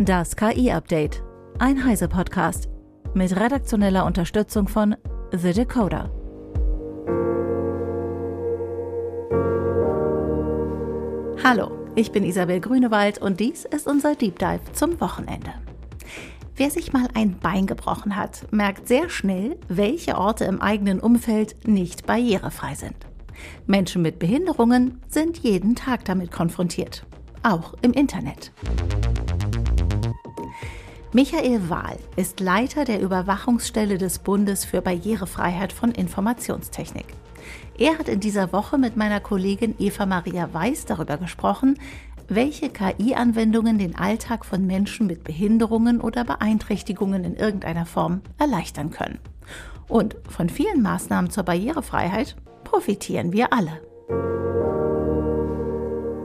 Das KI-Update. Ein Heise-Podcast. Mit redaktioneller Unterstützung von The Decoder. Hallo, ich bin Isabel Grünewald und dies ist unser Deep Dive zum Wochenende. Wer sich mal ein Bein gebrochen hat, merkt sehr schnell, welche Orte im eigenen Umfeld nicht barrierefrei sind. Menschen mit Behinderungen sind jeden Tag damit konfrontiert, auch im Internet. Michael Wahl ist Leiter der Überwachungsstelle des Bundes für Barrierefreiheit von Informationstechnik. Er hat in dieser Woche mit meiner Kollegin Eva Maria Weiß darüber gesprochen, welche KI-Anwendungen den Alltag von Menschen mit Behinderungen oder Beeinträchtigungen in irgendeiner Form erleichtern können. Und von vielen Maßnahmen zur Barrierefreiheit profitieren wir alle.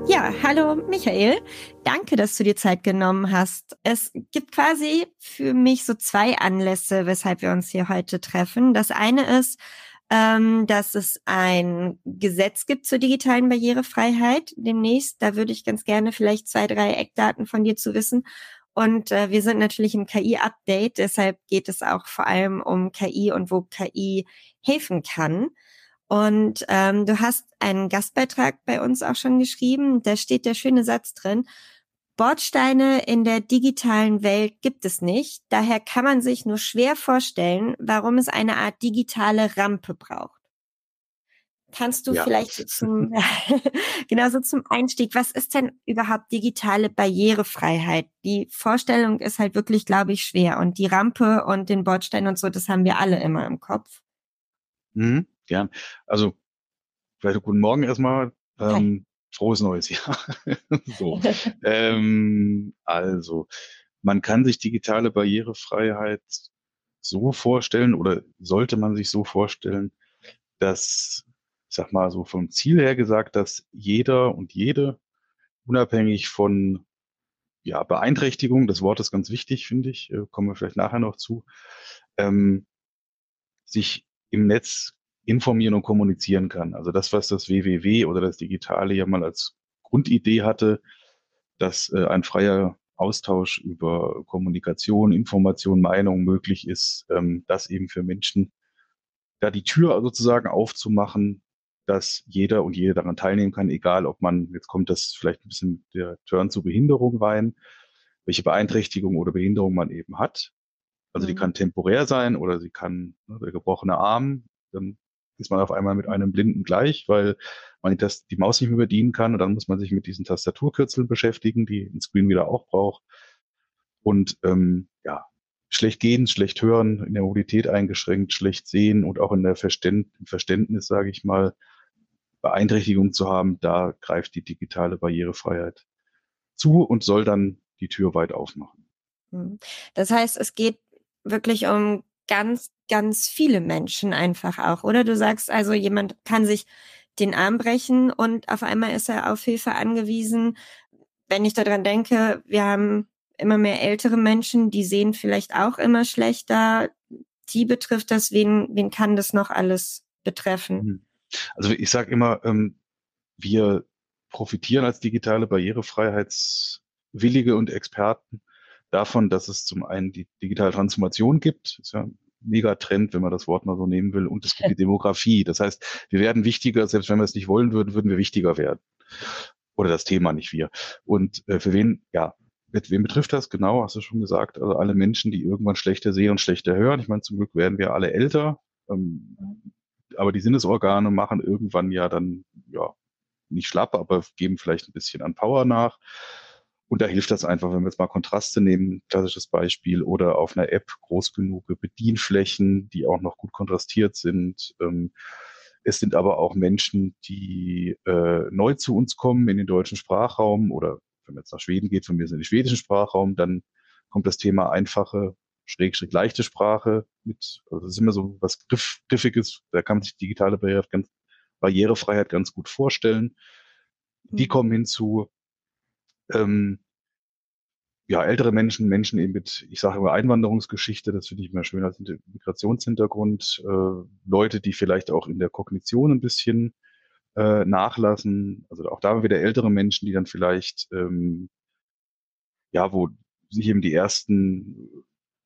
Ja, hallo Michael. Danke, dass du dir Zeit genommen hast. Es gibt quasi für mich so zwei Anlässe, weshalb wir uns hier heute treffen. Das eine ist, ähm, dass es ein Gesetz gibt zur digitalen Barrierefreiheit demnächst. Da würde ich ganz gerne vielleicht zwei, drei Eckdaten von dir zu wissen. Und äh, wir sind natürlich im KI-Update, deshalb geht es auch vor allem um KI und wo KI helfen kann. Und ähm, du hast einen Gastbeitrag bei uns auch schon geschrieben. Da steht der schöne Satz drin. Bordsteine in der digitalen Welt gibt es nicht. Daher kann man sich nur schwer vorstellen, warum es eine Art digitale Rampe braucht. Kannst du ja. vielleicht zum, genauso zum Einstieg, was ist denn überhaupt digitale Barrierefreiheit? Die Vorstellung ist halt wirklich, glaube ich, schwer. Und die Rampe und den Bordstein und so, das haben wir alle immer im Kopf. Mhm. Gern. Also, vielleicht guten Morgen erstmal. Ähm, frohes neues Jahr. so. ähm, also, man kann sich digitale Barrierefreiheit so vorstellen oder sollte man sich so vorstellen, dass, ich sag mal so vom Ziel her gesagt, dass jeder und jede unabhängig von ja, Beeinträchtigung, das Wort ist ganz wichtig, finde ich, äh, kommen wir vielleicht nachher noch zu, ähm, sich im Netz informieren und kommunizieren kann. Also das, was das WWW oder das Digitale ja mal als Grundidee hatte, dass äh, ein freier Austausch über Kommunikation, Information, Meinung möglich ist, ähm, das eben für Menschen da die Tür sozusagen aufzumachen, dass jeder und jede daran teilnehmen kann, egal ob man, jetzt kommt das vielleicht ein bisschen der Turn zur Behinderung rein, welche Beeinträchtigung oder Behinderung man eben hat. Also mhm. die kann temporär sein oder sie kann ne, der gebrochene Arm, dann ist man auf einmal mit einem Blinden gleich, weil man das, die Maus nicht mehr bedienen kann und dann muss man sich mit diesen Tastaturkürzeln beschäftigen, die ein Screen wieder auch braucht. Und ähm, ja, schlecht gehen, schlecht hören, in der Mobilität eingeschränkt, schlecht sehen und auch in der Verständ Verständnis, sage ich mal, Beeinträchtigung zu haben, da greift die digitale Barrierefreiheit zu und soll dann die Tür weit aufmachen. Hm. Das heißt, es geht wirklich um ganz, ganz viele Menschen einfach auch, oder? Du sagst also, jemand kann sich den Arm brechen und auf einmal ist er auf Hilfe angewiesen. Wenn ich daran denke, wir haben immer mehr ältere Menschen, die sehen vielleicht auch immer schlechter. Die betrifft das, wen, wen kann das noch alles betreffen? Hm. Also ich sage immer, ähm, wir profitieren als digitale Barrierefreiheitswillige und Experten davon, dass es zum einen die digitale Transformation gibt, ist ja ein Megatrend, wenn man das Wort mal so nehmen will, und es gibt die Demografie. Das heißt, wir werden wichtiger, selbst wenn wir es nicht wollen würden, würden wir wichtiger werden. Oder das Thema, nicht wir. Und äh, für wen, ja, mit wem betrifft das? Genau, hast du schon gesagt. Also alle Menschen, die irgendwann schlechter sehen und schlechter hören. Ich meine, zum Glück werden wir alle älter. Ähm, aber die Sinnesorgane machen irgendwann ja dann, ja, nicht schlapp, aber geben vielleicht ein bisschen an Power nach. Und da hilft das einfach, wenn wir jetzt mal Kontraste nehmen, klassisches Beispiel, oder auf einer App groß genug Bedienflächen, die auch noch gut kontrastiert sind. Ähm, es sind aber auch Menschen, die äh, neu zu uns kommen in den deutschen Sprachraum oder wenn man jetzt nach Schweden geht, von mir sind in den schwedischen Sprachraum, dann kommt das Thema einfache, schräg, schräg leichte Sprache mit, also das ist immer so was Griff, Griffiges, da kann man sich digitale Barriere, ganz, Barrierefreiheit ganz gut vorstellen. Die mhm. kommen hinzu, ähm, ja, ältere Menschen, Menschen eben mit, ich sage immer Einwanderungsgeschichte, das finde ich immer schön als Migrationshintergrund, äh, Leute, die vielleicht auch in der Kognition ein bisschen äh, nachlassen, also auch da wieder ältere Menschen, die dann vielleicht, ähm, ja, wo sich eben die ersten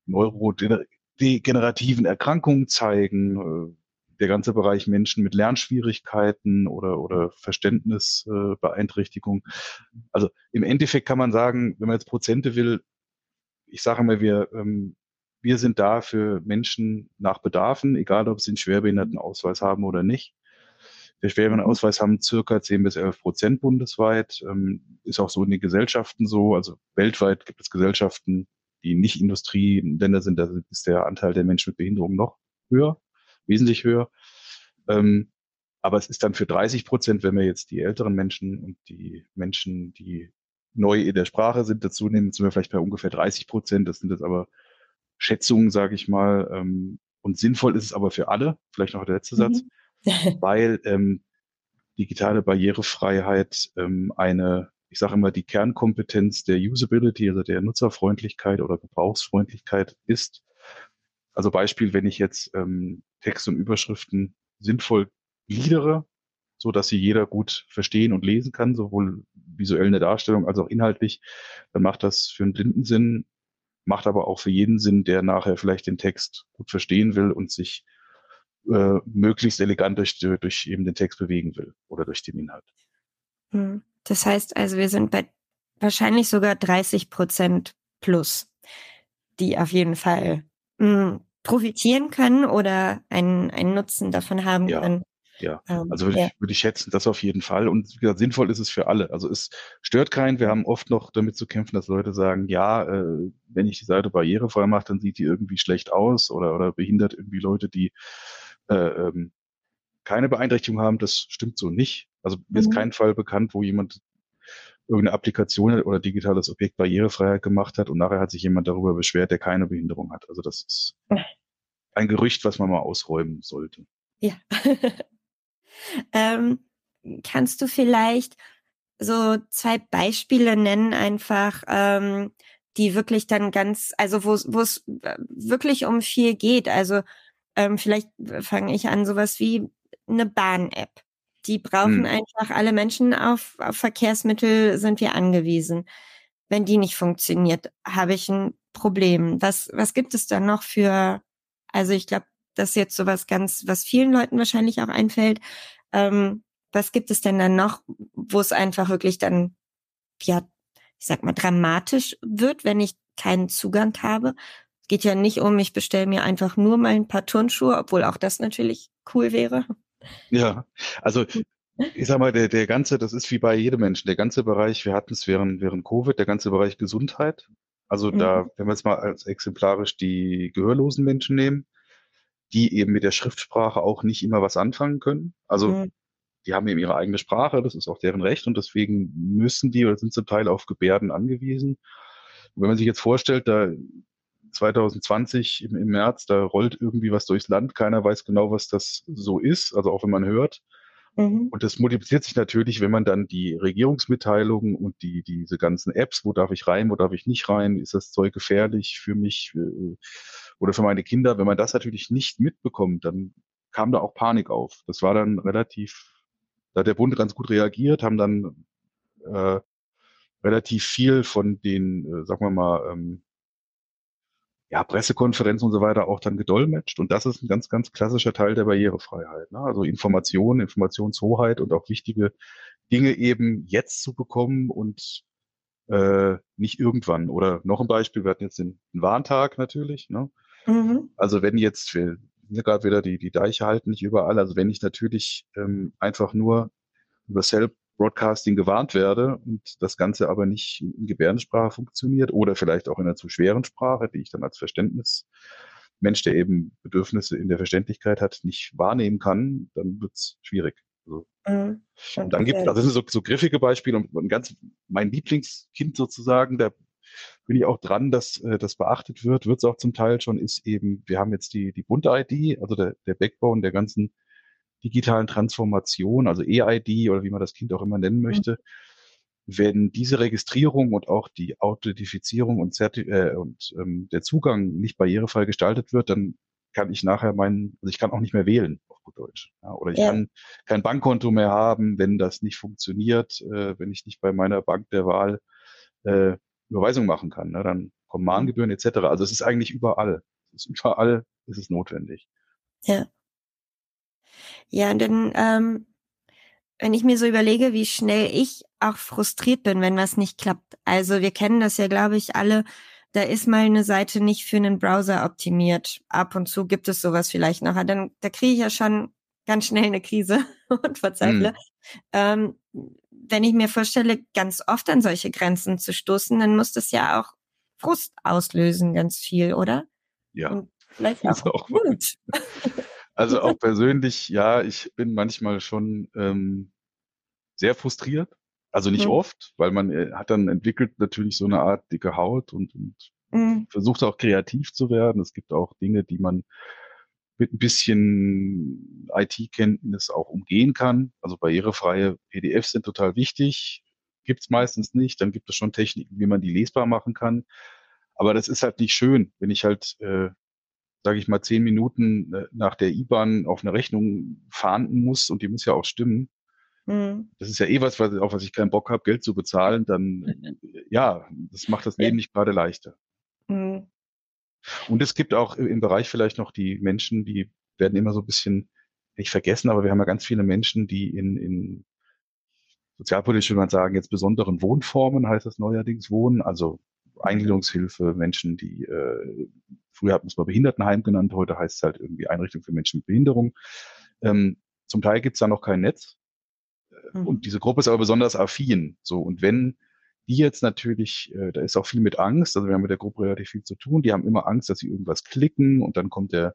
neurodegenerativen Erkrankungen zeigen, äh, der ganze Bereich Menschen mit Lernschwierigkeiten oder, oder Verständnisbeeinträchtigung. also im Endeffekt kann man sagen, wenn man jetzt Prozente will, ich sage mal, wir, ähm, wir sind da für Menschen nach Bedarfen, egal ob sie einen Schwerbehindertenausweis haben oder nicht. Der Schwerbehindertenausweis haben circa 10 bis 11 Prozent bundesweit. Ähm, ist auch so in den Gesellschaften so. Also weltweit gibt es Gesellschaften, die nicht Industrieländer sind. Da ist der Anteil der Menschen mit Behinderung noch höher, wesentlich höher. Ähm, aber es ist dann für 30 Prozent, wenn wir jetzt die älteren Menschen und die Menschen, die neu in der Sprache sind, dazu nehmen, sind wir vielleicht bei ungefähr 30 Prozent. Das sind jetzt aber Schätzungen, sage ich mal. Ähm, und sinnvoll ist es aber für alle, vielleicht noch der letzte mhm. Satz, weil ähm, digitale Barrierefreiheit ähm, eine, ich sage immer, die Kernkompetenz der Usability, also der Nutzerfreundlichkeit oder Gebrauchsfreundlichkeit ist. Also Beispiel, wenn ich jetzt ähm, Text und Überschriften sinnvoll gliedere, so dass sie jeder gut verstehen und lesen kann, sowohl visuell in der Darstellung als auch inhaltlich, dann macht das für einen Blinden Sinn, macht aber auch für jeden Sinn, der nachher vielleicht den Text gut verstehen will und sich äh, möglichst elegant durch, durch eben den Text bewegen will oder durch den Inhalt. Hm. Das heißt also, wir sind bei wahrscheinlich sogar 30 Prozent plus, die auf jeden Fall hm, profitieren können oder einen, einen Nutzen davon haben ja. können. Ja, ähm, also würde, ja. ich, würde ich schätzen, das auf jeden Fall. Und wie gesagt, sinnvoll ist es für alle. Also es stört keinen. Wir haben oft noch damit zu kämpfen, dass Leute sagen, ja, äh, wenn ich die Seite barrierefrei mache, dann sieht die irgendwie schlecht aus oder, oder behindert irgendwie Leute, die äh, ähm, keine Beeinträchtigung haben. Das stimmt so nicht. Also mir mhm. ist kein Fall bekannt, wo jemand irgendeine Applikation oder digitales Objekt Barrierefreiheit gemacht hat und nachher hat sich jemand darüber beschwert, der keine Behinderung hat. Also das ist ein Gerücht, was man mal ausräumen sollte. Ja. ähm, kannst du vielleicht so zwei Beispiele nennen, einfach, ähm, die wirklich dann ganz, also wo es wirklich um viel geht. Also ähm, vielleicht fange ich an, sowas wie eine Bahn-App. Die brauchen hm. einfach alle Menschen auf, auf Verkehrsmittel sind wir angewiesen. Wenn die nicht funktioniert, habe ich ein Problem. Was, was gibt es dann noch für, also ich glaube, das ist jetzt sowas ganz, was vielen Leuten wahrscheinlich auch einfällt. Ähm, was gibt es denn dann noch, wo es einfach wirklich dann, ja, ich sag mal, dramatisch wird, wenn ich keinen Zugang habe? Es geht ja nicht um, ich bestelle mir einfach nur mal ein paar Turnschuhe, obwohl auch das natürlich cool wäre. Ja, also ich sag mal, der, der ganze, das ist wie bei jedem Menschen, der ganze Bereich, wir hatten es während, während Covid, der ganze Bereich Gesundheit. Also mhm. da, wenn wir jetzt mal als exemplarisch die gehörlosen Menschen nehmen, die eben mit der Schriftsprache auch nicht immer was anfangen können. Also mhm. die haben eben ihre eigene Sprache, das ist auch deren Recht und deswegen müssen die oder sind zum Teil auf Gebärden angewiesen. Und wenn man sich jetzt vorstellt, da 2020 im, im März, da rollt irgendwie was durchs Land, keiner weiß genau, was das so ist, also auch wenn man hört. Mhm. Und das multipliziert sich natürlich, wenn man dann die Regierungsmitteilungen und die, diese ganzen Apps, wo darf ich rein, wo darf ich nicht rein, ist das Zeug gefährlich für mich äh, oder für meine Kinder, wenn man das natürlich nicht mitbekommt, dann kam da auch Panik auf. Das war dann relativ, da hat der Bund ganz gut reagiert, haben dann äh, relativ viel von den, äh, sagen wir mal, ähm, ja, Pressekonferenzen und so weiter auch dann gedolmetscht. Und das ist ein ganz, ganz klassischer Teil der Barrierefreiheit. Ne? Also Information, Informationshoheit und auch wichtige Dinge eben jetzt zu bekommen und äh, nicht irgendwann. Oder noch ein Beispiel, wir hatten jetzt den, den Warntag natürlich. Ne? Mhm. Also wenn jetzt, wir sind gerade wieder die, die Deiche halten nicht überall, also wenn ich natürlich ähm, einfach nur über Self Broadcasting gewarnt werde und das Ganze aber nicht in Gebärdensprache funktioniert oder vielleicht auch in einer zu schweren Sprache, die ich dann als Verständnismensch, der eben Bedürfnisse in der Verständlichkeit hat, nicht wahrnehmen kann, dann wird's schwierig. Also, mhm. Und dann gibt es, also das sind so, so griffige Beispiele und, und ganz mein Lieblingskind sozusagen, da bin ich auch dran, dass äh, das beachtet wird, wird es auch zum Teil schon, ist eben, wir haben jetzt die, die bunte ID, also der, der Backbone der ganzen digitalen Transformation, also EID oder wie man das Kind auch immer nennen mhm. möchte, mhm. wenn diese Registrierung und auch die Authentifizierung und, Zerti äh, und ähm, der Zugang nicht barrierefrei gestaltet wird, dann kann ich nachher meinen, also ich kann auch nicht mehr wählen, auf gut Deutsch. Ja, oder ich ja. kann kein Bankkonto mehr haben, wenn das nicht funktioniert, äh, wenn ich nicht bei meiner Bank der Wahl äh, Überweisung machen kann. Ne? Dann kommen Mahngebühren etc. Also es ist eigentlich überall. Es ist überall ist es notwendig. Ja. Ja, und dann, ähm, wenn ich mir so überlege, wie schnell ich auch frustriert bin, wenn was nicht klappt. Also wir kennen das ja, glaube ich, alle. Da ist mal eine Seite nicht für einen Browser optimiert. Ab und zu gibt es sowas vielleicht noch. Dann, da kriege ich ja schon ganz schnell eine Krise und verzweifle. Mhm. Ähm, wenn ich mir vorstelle, ganz oft an solche Grenzen zu stoßen, dann muss das ja auch Frust auslösen, ganz viel, oder? Ja. Und vielleicht auch, auch gut. Also auch persönlich, ja, ich bin manchmal schon ähm, sehr frustriert. Also nicht mhm. oft, weil man äh, hat dann entwickelt natürlich so eine Art dicke Haut und, und mhm. versucht auch kreativ zu werden. Es gibt auch Dinge, die man mit ein bisschen IT-Kenntnis auch umgehen kann. Also barrierefreie PDFs sind total wichtig. Gibt's meistens nicht. Dann gibt es schon Techniken, wie man die lesbar machen kann. Aber das ist halt nicht schön, wenn ich halt äh, sage ich mal, zehn Minuten äh, nach der IBAN auf eine Rechnung fahnden muss und die muss ja auch stimmen. Mhm. Das ist ja eh was, was, auf was ich keinen Bock habe, Geld zu bezahlen, dann ja, das macht das Leben nicht gerade leichter. Mhm. Und es gibt auch im Bereich vielleicht noch die Menschen, die werden immer so ein bisschen nicht vergessen, aber wir haben ja ganz viele Menschen, die in, in sozialpolitisch würde man sagen, jetzt besonderen Wohnformen heißt das neuerdings wohnen, also Eingliederungshilfe, Menschen, die äh, früher hat man es mal Behindertenheim genannt, heute heißt es halt irgendwie Einrichtung für Menschen mit Behinderung. Ähm, zum Teil gibt es da noch kein Netz. Äh, mhm. Und diese Gruppe ist aber besonders affin. So, und wenn die jetzt natürlich, äh, da ist auch viel mit Angst, also wir haben mit der Gruppe relativ viel zu tun, die haben immer Angst, dass sie irgendwas klicken und dann kommt der,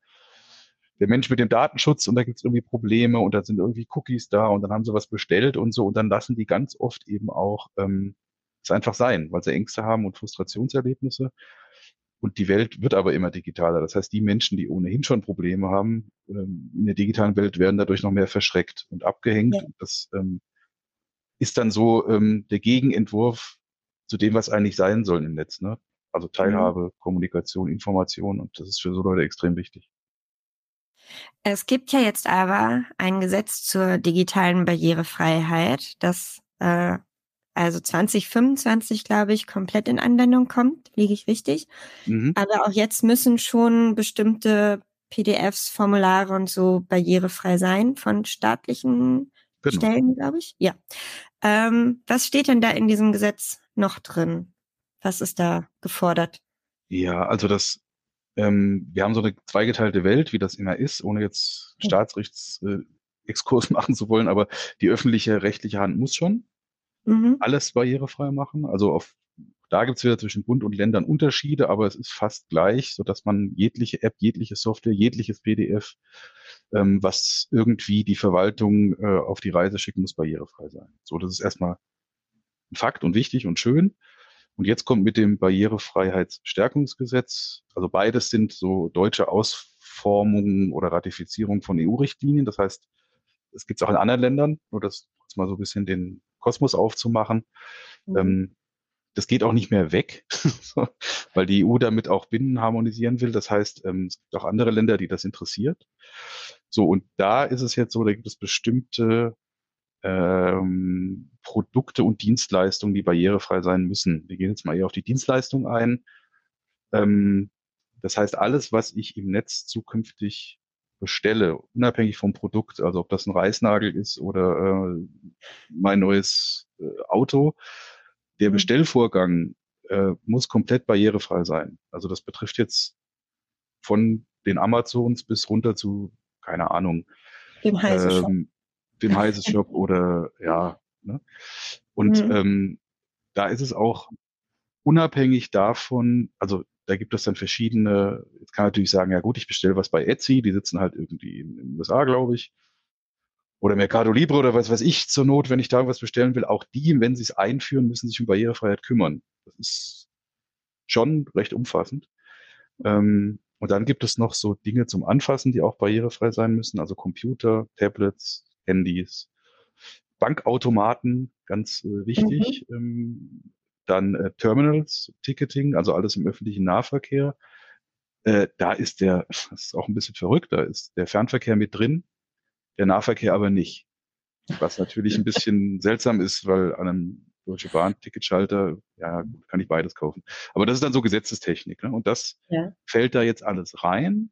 der Mensch mit dem Datenschutz und da gibt es irgendwie Probleme und da sind irgendwie Cookies da und dann haben sie was bestellt und so und dann lassen die ganz oft eben auch ähm, es einfach sein, weil sie Ängste haben und Frustrationserlebnisse. Und die Welt wird aber immer digitaler. Das heißt, die Menschen, die ohnehin schon Probleme haben, ähm, in der digitalen Welt werden dadurch noch mehr verschreckt und abgehängt. Ja. Das ähm, ist dann so ähm, der Gegenentwurf zu dem, was eigentlich sein soll im Netz. Ne? Also Teilhabe, mhm. Kommunikation, Information. Und das ist für so Leute extrem wichtig. Es gibt ja jetzt aber ein Gesetz zur digitalen Barrierefreiheit, das äh, also 2025, glaube ich, komplett in Anwendung kommt. Liege ich richtig? Mhm. Aber auch jetzt müssen schon bestimmte PDFs, Formulare und so barrierefrei sein von staatlichen genau. Stellen, glaube ich. Ja. Ähm, was steht denn da in diesem Gesetz noch drin? Was ist da gefordert? Ja, also das, ähm, wir haben so eine zweigeteilte Welt, wie das immer ist, ohne jetzt Staatsrechtsexkurs äh, machen zu wollen, aber die öffentliche rechtliche Hand muss schon mhm. alles barrierefrei machen. Also auf, da gibt es wieder zwischen Bund und Ländern Unterschiede, aber es ist fast gleich, so dass man jegliche App, jegliche Software, jegliches PDF, ähm, was irgendwie die Verwaltung äh, auf die Reise schicken muss, barrierefrei sein. So, das ist erstmal ein Fakt und wichtig und schön. Und jetzt kommt mit dem Barrierefreiheitsstärkungsgesetz, also beides sind so deutsche Ausformungen oder Ratifizierung von EU-Richtlinien. Das heißt, es gibt es auch in anderen Ländern, nur das mal so ein bisschen den Kosmos aufzumachen. Mhm. Ähm, das geht auch nicht mehr weg, weil die EU damit auch Binnen harmonisieren will. Das heißt, ähm, es gibt auch andere Länder, die das interessiert. So, und da ist es jetzt so, da gibt es bestimmte ähm, Produkte und Dienstleistungen, die barrierefrei sein müssen. Wir gehen jetzt mal eher auf die Dienstleistung ein. Ähm, das heißt, alles, was ich im Netz zukünftig bestelle, unabhängig vom Produkt, also ob das ein Reißnagel ist oder äh, mein neues äh, Auto, der mhm. Bestellvorgang äh, muss komplett barrierefrei sein. Also das betrifft jetzt von den Amazons bis runter zu, keine Ahnung, dem Heise ähm, dem Heise Shop oder ja. Ne? Und mhm. ähm, da ist es auch unabhängig davon, also da gibt es dann verschiedene, jetzt kann man natürlich sagen, ja gut, ich bestelle was bei Etsy, die sitzen halt irgendwie in den USA, glaube ich. Oder Mercado Libre oder was weiß ich zur Not, wenn ich da was bestellen will. Auch die, wenn sie es einführen, müssen sich um Barrierefreiheit kümmern. Das ist schon recht umfassend. Ähm, und dann gibt es noch so Dinge zum Anfassen, die auch barrierefrei sein müssen. Also Computer, Tablets, Handys, Bankautomaten, ganz äh, wichtig. Mhm. Ähm, dann äh, Terminals, Ticketing, also alles im öffentlichen Nahverkehr. Äh, da ist der, das ist auch ein bisschen verrückt, da ist der Fernverkehr mit drin, der Nahverkehr aber nicht. Was natürlich ein bisschen seltsam ist, weil an einem Deutsche Bahn, Ticketschalter, ja, kann ich beides kaufen. Aber das ist dann so Gesetzestechnik. Ne? Und das ja. fällt da jetzt alles rein.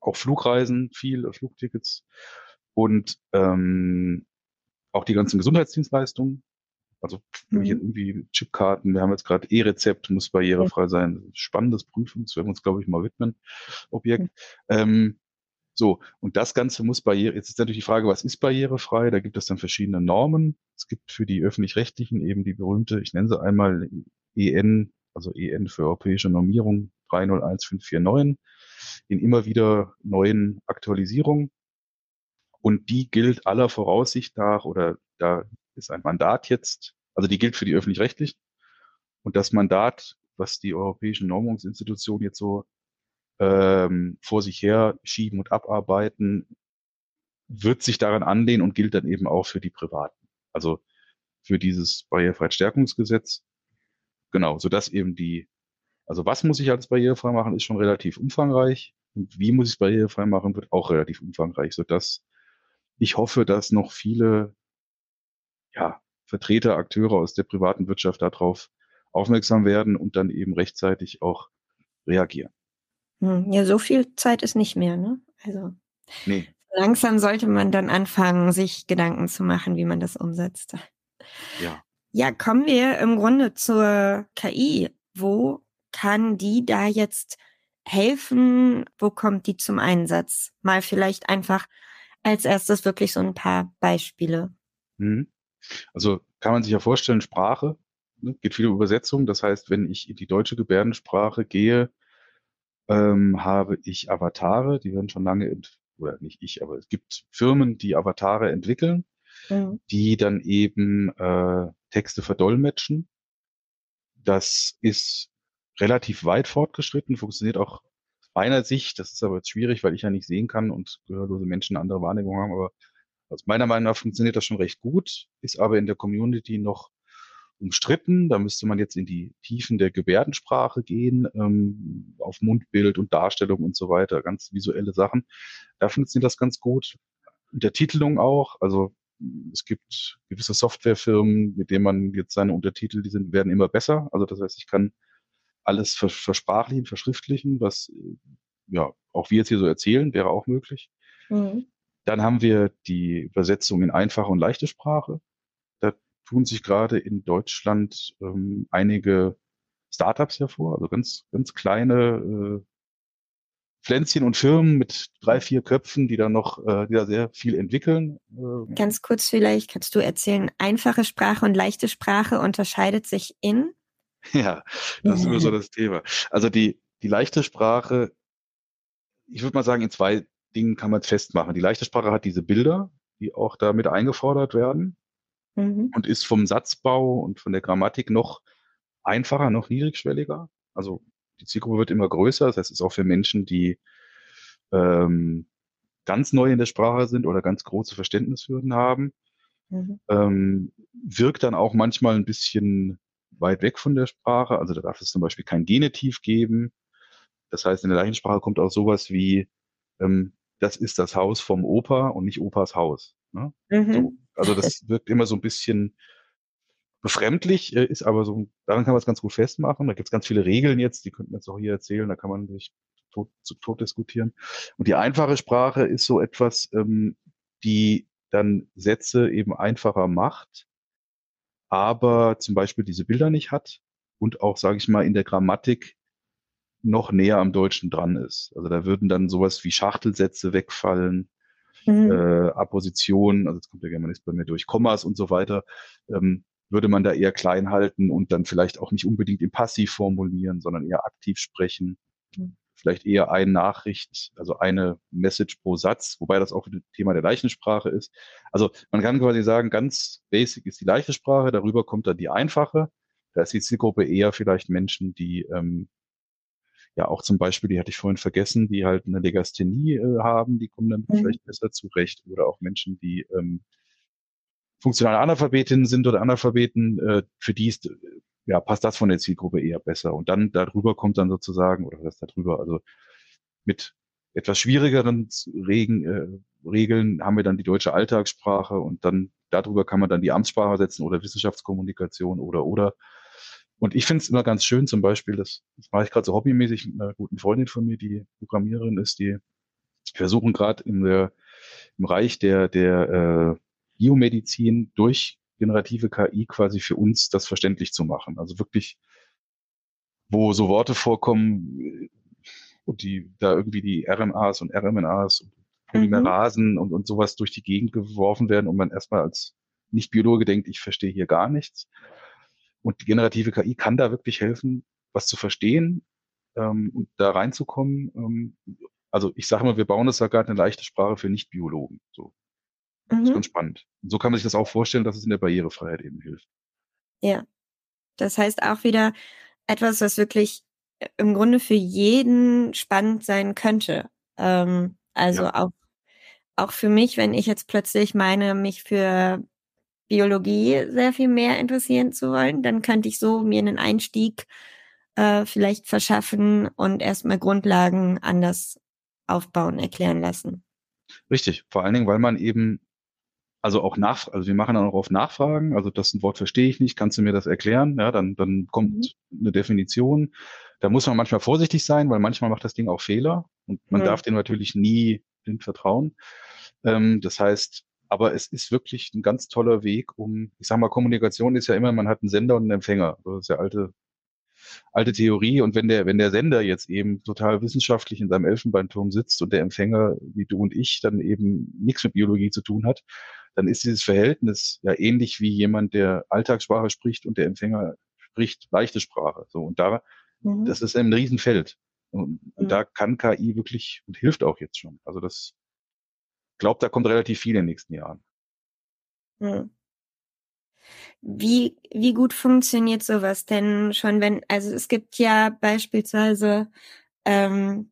Auch Flugreisen, viel Flugtickets und ähm, auch die ganzen Gesundheitsdienstleistungen. Also mhm. irgendwie Chipkarten, wir haben jetzt gerade E-Rezept, muss barrierefrei sein. Spannendes Prüfung, das werden wir uns, glaube ich, mal widmen, Objekt. Mhm. Ähm, so, und das Ganze muss barriere, jetzt ist natürlich die Frage, was ist barrierefrei? Da gibt es dann verschiedene Normen. Es gibt für die öffentlich-rechtlichen eben die berühmte, ich nenne sie einmal EN, also EN für europäische Normierung 301549, in immer wieder neuen Aktualisierungen. Und die gilt aller Voraussicht nach, oder da ist ein Mandat jetzt, also die gilt für die öffentlich-rechtlichen. Und das Mandat, was die europäischen Normungsinstitutionen jetzt so ähm, vor sich her schieben und abarbeiten, wird sich daran anlehnen und gilt dann eben auch für die Privaten. Also für dieses Barrierefreiheitsstärkungsgesetz. Genau, so dass eben die, also was muss ich als barrierefrei machen, ist schon relativ umfangreich. Und wie muss ich es barrierefrei machen, wird auch relativ umfangreich, so dass ich hoffe, dass noch viele ja, Vertreter, Akteure aus der privaten Wirtschaft darauf aufmerksam werden und dann eben rechtzeitig auch reagieren. Hm, ja, so viel Zeit ist nicht mehr, ne? Also nee. langsam sollte man dann anfangen, sich Gedanken zu machen, wie man das umsetzt. Ja. Ja, kommen wir im Grunde zur KI. Wo kann die da jetzt helfen? Wo kommt die zum Einsatz? Mal vielleicht einfach als erstes wirklich so ein paar Beispiele. Mhm. Also kann man sich ja vorstellen, Sprache, ne, geht viel Übersetzung. Das heißt, wenn ich in die deutsche Gebärdensprache gehe, ähm, habe ich Avatare, die werden schon lange, oder nicht ich, aber es gibt Firmen, die Avatare entwickeln, mhm. die dann eben äh, Texte verdolmetschen. Das ist relativ weit fortgeschritten, funktioniert auch aus meiner Sicht. Das ist aber jetzt schwierig, weil ich ja nicht sehen kann und gehörlose Menschen andere Wahrnehmungen haben. Aber aus meiner Meinung nach funktioniert das schon recht gut, ist aber in der Community noch umstritten. Da müsste man jetzt in die Tiefen der Gebärdensprache gehen, ähm, auf Mundbild und Darstellung und so weiter, ganz visuelle Sachen. Da funktioniert das ganz gut. Untertitelung auch, also es gibt gewisse Softwarefirmen, mit denen man jetzt seine Untertitel, die sind, werden immer besser. Also das heißt, ich kann alles versprachlichen, verschriftlichen, was ja auch wir jetzt hier so erzählen, wäre auch möglich. Mhm. Dann haben wir die Übersetzung in einfache und leichte Sprache tun sich gerade in Deutschland ähm, einige Startups hervor, also ganz, ganz kleine äh, Pflänzchen und Firmen mit drei, vier Köpfen, die da noch, äh, die da sehr viel entwickeln. Äh. Ganz kurz vielleicht, kannst du erzählen, einfache Sprache und leichte Sprache unterscheidet sich in? Ja, das ist immer so das Thema. Also die, die leichte Sprache, ich würde mal sagen, in zwei Dingen kann man es festmachen. Die leichte Sprache hat diese Bilder, die auch damit eingefordert werden mhm. und ist vom Satzbau und von der Grammatik noch einfacher, noch niedrigschwelliger. Also die Zielgruppe wird immer größer. Das heißt, es ist auch für Menschen, die ähm, ganz neu in der Sprache sind oder ganz große Verständnishürden haben. Mhm. Ähm, wirkt dann auch manchmal ein bisschen weit weg von der Sprache. Also da darf es zum Beispiel kein Genitiv geben. Das heißt, in der leichten Sprache kommt auch sowas wie, ähm, das ist das Haus vom Opa und nicht Opas Haus. Ne? Mhm. So. Also das wirkt immer so ein bisschen befremdlich, äh, ist aber so, daran kann man es ganz gut festmachen. Da gibt es ganz viele Regeln jetzt, die könnten wir jetzt auch hier erzählen, da kann man sich tot, zu tot diskutieren. Und die einfache Sprache ist so etwas, ähm, die dann Sätze eben einfacher macht, aber zum Beispiel diese Bilder nicht hat und auch, sage ich mal, in der Grammatik noch näher am Deutschen dran ist. Also da würden dann sowas wie Schachtelsätze wegfallen, mhm. äh, Apposition, also jetzt kommt der Germanist bei mir durch, Kommas und so weiter, ähm, würde man da eher klein halten und dann vielleicht auch nicht unbedingt im Passiv formulieren, sondern eher aktiv sprechen. Mhm. Vielleicht eher eine Nachricht, also eine Message pro Satz, wobei das auch ein Thema der leichten Sprache ist. Also man kann quasi sagen, ganz basic ist die leichte Sprache, darüber kommt dann die einfache. Da ist die Zielgruppe eher vielleicht Menschen, die ähm, ja auch zum Beispiel, die hatte ich vorhin vergessen, die halt eine Legasthenie äh, haben, die kommen damit mhm. vielleicht besser zurecht. Oder auch Menschen, die ähm, funktionale Analphabetinnen sind oder Analphabeten, äh, für die ist, äh, ja, passt das von der Zielgruppe eher besser. Und dann darüber kommt dann sozusagen, oder was darüber, also mit etwas schwierigeren Regen, äh, regeln, haben wir dann die deutsche Alltagssprache und dann darüber kann man dann die Amtssprache setzen oder Wissenschaftskommunikation oder oder. Und ich finde es immer ganz schön, zum Beispiel, das, das mache ich gerade so hobbymäßig mit einer guten Freundin von mir, die Programmiererin ist, die versuchen gerade im Reich der der äh, Biomedizin durch generative KI quasi für uns das verständlich zu machen. Also wirklich, wo so Worte vorkommen, und die da irgendwie die RMAs und RMNAs und Polymerasen mhm. und, und sowas durch die Gegend geworfen werden und man erstmal als Nicht-Biologe denkt, ich verstehe hier gar nichts. Und die generative KI kann da wirklich helfen, was zu verstehen ähm, und da reinzukommen. Ähm, also ich sage mal, wir bauen das ja gerade eine leichte Sprache für Nicht-Biologen. So. Mhm. Das ist mhm. ganz spannend. Und so kann man sich das auch vorstellen, dass es in der Barrierefreiheit eben hilft. Ja. Das heißt auch wieder etwas, was wirklich im Grunde für jeden spannend sein könnte. Ähm, also ja. auch, auch für mich, wenn ich jetzt plötzlich meine, mich für Biologie sehr viel mehr interessieren zu wollen, dann könnte ich so mir einen Einstieg äh, vielleicht verschaffen und erstmal Grundlagen anders aufbauen, erklären lassen. Richtig, vor allen Dingen, weil man eben also auch nach, also wir machen dann auch auf Nachfragen, also das ein Wort verstehe ich nicht, kannst du mir das erklären? Ja, dann, dann kommt mhm. eine Definition. Da muss man manchmal vorsichtig sein, weil manchmal macht das Ding auch Fehler und man mhm. darf dem natürlich nie blind vertrauen. Ähm, das heißt, aber es ist wirklich ein ganz toller Weg, um, ich sag mal, Kommunikation ist ja immer, man hat einen Sender und einen Empfänger. Das ist ja alte, alte Theorie. Und wenn der, wenn der Sender jetzt eben total wissenschaftlich in seinem Elfenbeinturm sitzt und der Empfänger, wie du und ich, dann eben nichts mit Biologie zu tun hat, dann ist dieses Verhältnis ja ähnlich wie jemand, der Alltagssprache spricht und der Empfänger spricht leichte Sprache. So, und da, mhm. das ist ein Riesenfeld. Und, und mhm. da kann KI wirklich und hilft auch jetzt schon. Also das, glaubt, da kommt relativ viel in den nächsten Jahren. Mhm. Wie, wie gut funktioniert sowas denn schon, wenn, also es gibt ja beispielsweise ähm,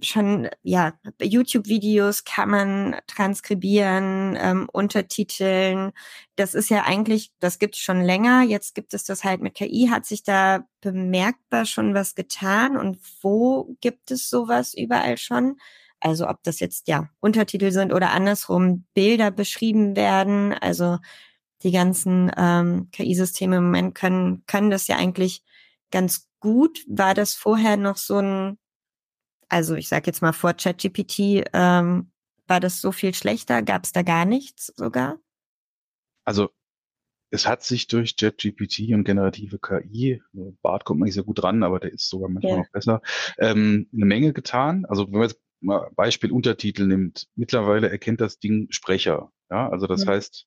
schon, ja, YouTube-Videos kann man transkribieren, ähm, untertiteln. Das ist ja eigentlich, das gibt es schon länger. Jetzt gibt es das halt mit KI. Hat sich da bemerkbar schon was getan? Und wo gibt es sowas überall schon? Also ob das jetzt, ja, Untertitel sind oder andersrum Bilder beschrieben werden. Also die ganzen ähm, KI-Systeme im Moment können, können das ja eigentlich ganz gut. War das vorher noch so ein also ich sage jetzt mal vor ChatGPT, ähm, war das so viel schlechter? Gab es da gar nichts sogar? Also es hat sich durch ChatGPT und generative KI, Bart kommt man nicht so gut dran, aber der ist sogar manchmal ja. noch besser, ähm, eine Menge getan. Also wenn man jetzt mal Beispiel Untertitel nimmt, mittlerweile erkennt das Ding Sprecher. Ja, also das ja. heißt,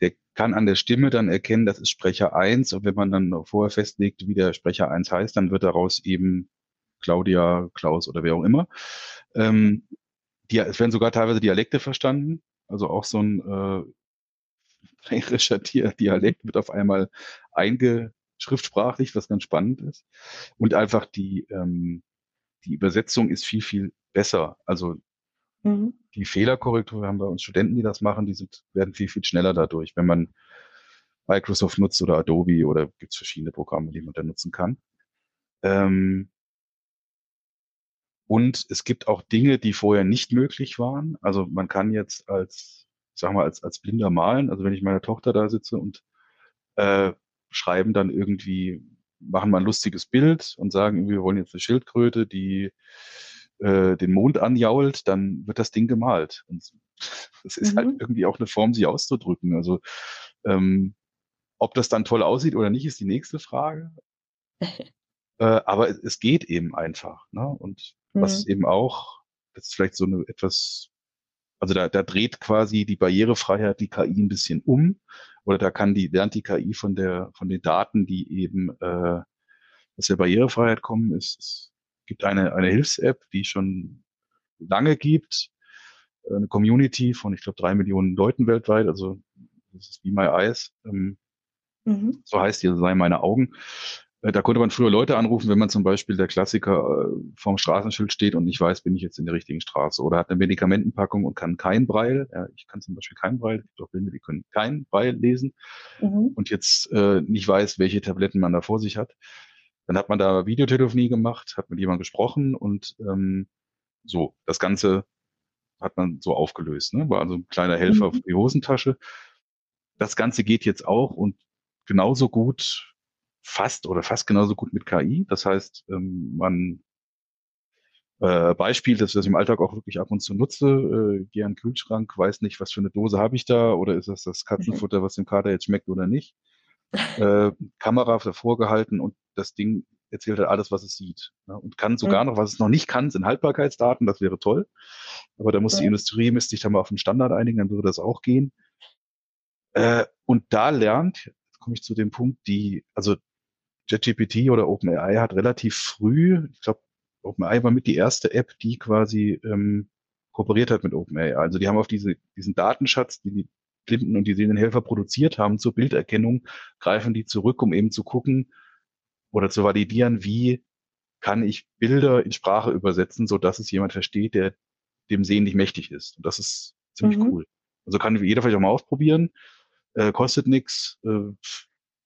der kann an der Stimme dann erkennen, das ist Sprecher 1 und wenn man dann vorher festlegt, wie der Sprecher 1 heißt, dann wird daraus eben Claudia, Klaus oder wer auch immer. Ähm, die, es werden sogar teilweise Dialekte verstanden. Also auch so ein äh, bayerischer Dialekt wird auf einmal eingeschriftsprachlich, was ganz spannend ist. Und einfach die, ähm, die Übersetzung ist viel, viel besser. Also mhm. die Fehlerkorrektur, wir haben bei uns Studenten, die das machen, die sind, werden viel, viel schneller dadurch, wenn man Microsoft nutzt oder Adobe oder gibt es verschiedene Programme, die man da nutzen kann. Ähm, und es gibt auch Dinge, die vorher nicht möglich waren. Also man kann jetzt als, sag mal, als, als Blinder malen. Also wenn ich meiner Tochter da sitze und äh, schreiben dann irgendwie, machen mal ein lustiges Bild und sagen, wir wollen jetzt eine Schildkröte, die äh, den Mond anjault, dann wird das Ding gemalt. Und das ist halt mhm. halt irgendwie auch eine Form, sich auszudrücken. Also ähm, ob das dann toll aussieht oder nicht, ist die nächste Frage. äh, aber es, es geht eben einfach. Ne? Und was mhm. eben auch, das ist vielleicht so eine etwas, also da, da dreht quasi die Barrierefreiheit die KI ein bisschen um oder da kann die, lernt die KI von der, von den Daten, die eben äh, aus der Barrierefreiheit kommen. Es, es gibt eine, eine Hilfs-App, die schon lange gibt, eine Community von, ich glaube, drei Millionen Leuten weltweit, also das ist wie My Eyes. Ähm, mhm. So heißt die, also sei meine Augen. Äh, da konnte man früher Leute anrufen, wenn man zum Beispiel der Klassiker äh, vorm Straßenschild steht und nicht weiß, bin ich jetzt in der richtigen Straße oder hat eine Medikamentenpackung und kann kein Breil. Ja, ich kann zum Beispiel kein Breil. Es gibt auch Blinde, die können kein Breil lesen mhm. und jetzt äh, nicht weiß, welche Tabletten man da vor sich hat. Dann hat man da Videotelefonie gemacht, hat mit jemandem gesprochen und ähm, so, das Ganze hat man so aufgelöst. Ne? War also ein kleiner Helfer mhm. für die Hosentasche. Das Ganze geht jetzt auch und genauso gut, fast oder fast genauso gut mit KI. Das heißt, ähm, man äh, Beispiel, dass ich das im Alltag auch wirklich ab und zu nutze, äh, gehe an den Kühlschrank, weiß nicht, was für eine Dose habe ich da oder ist das das Katzenfutter, was dem Kater jetzt schmeckt oder nicht. Äh, Kamera davor gehalten und das Ding erzählt halt alles, was es sieht. Ja, und kann sogar mhm. noch, was es noch nicht kann, sind Haltbarkeitsdaten, das wäre toll. Aber da muss ja. die Industrie, müsste sich dann mal auf einen Standard einigen, dann würde das auch gehen. Äh, und da lernt, jetzt komme ich zu dem Punkt, die, also JetGPT oder OpenAI hat relativ früh, ich glaube, OpenAI war mit die erste App, die quasi ähm, kooperiert hat mit OpenAI. Also die haben auf diese, diesen Datenschatz, die die Blinden und die sehenden Helfer produziert haben zur Bilderkennung, greifen die zurück, um eben zu gucken oder zu validieren, wie kann ich Bilder in Sprache übersetzen, so dass es jemand versteht, der dem Sehen nicht mächtig ist. Und das ist ziemlich mhm. cool. Also kann jeder vielleicht auch mal ausprobieren äh, kostet nichts, äh,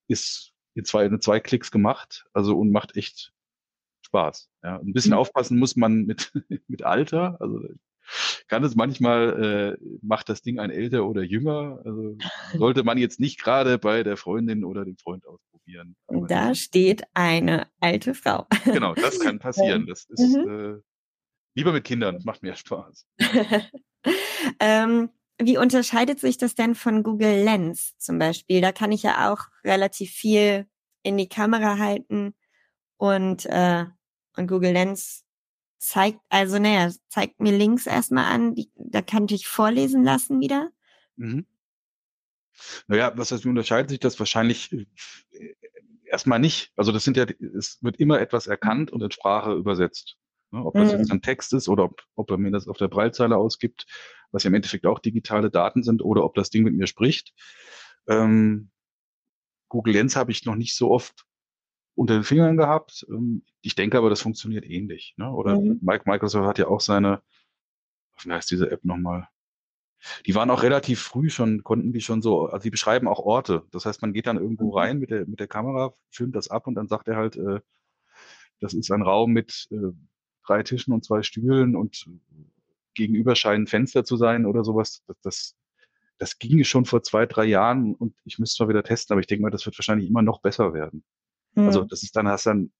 ist in zwei, in zwei Klicks gemacht, also und macht echt Spaß. Ja. Ein bisschen mhm. aufpassen muss man mit, mit Alter, also kann es manchmal, äh, macht das Ding ein älter oder jünger. Also sollte man jetzt nicht gerade bei der Freundin oder dem Freund ausprobieren. Da steht eine alte Frau. Genau, das kann passieren. Das ist mhm. äh, lieber mit Kindern, macht mehr Spaß. ähm, wie unterscheidet sich das denn von Google Lens zum Beispiel? Da kann ich ja auch relativ viel in die Kamera halten und, äh, und Google Lens zeigt, also naja, zeigt mir Links erstmal an, die, da kann ich vorlesen lassen wieder. Mhm. Naja, was heißt, wie unterscheidet sich das? Wahrscheinlich äh, erstmal nicht. Also das sind ja, es wird immer etwas erkannt und in Sprache übersetzt. Ne? Ob das mhm. jetzt ein Text ist oder ob, ob er mir das auf der Breitzeile ausgibt was ja im Endeffekt auch digitale Daten sind, oder ob das Ding mit mir spricht. Ähm, Google Lens habe ich noch nicht so oft unter den Fingern gehabt. Ähm, ich denke aber, das funktioniert ähnlich. Ne? Oder mhm. Microsoft hat ja auch seine, wie heißt diese App nochmal? Die waren auch relativ früh schon, konnten die schon so, also die beschreiben auch Orte. Das heißt, man geht dann irgendwo mhm. rein mit der, mit der Kamera, filmt das ab und dann sagt er halt, äh, das ist ein Raum mit äh, drei Tischen und zwei Stühlen und gegenüber scheinen Fenster zu sein oder sowas. Das, das, das ging schon vor zwei, drei Jahren und ich müsste mal wieder testen, aber ich denke mal, das wird wahrscheinlich immer noch besser werden. Mhm. Also das ist dann, hast dann,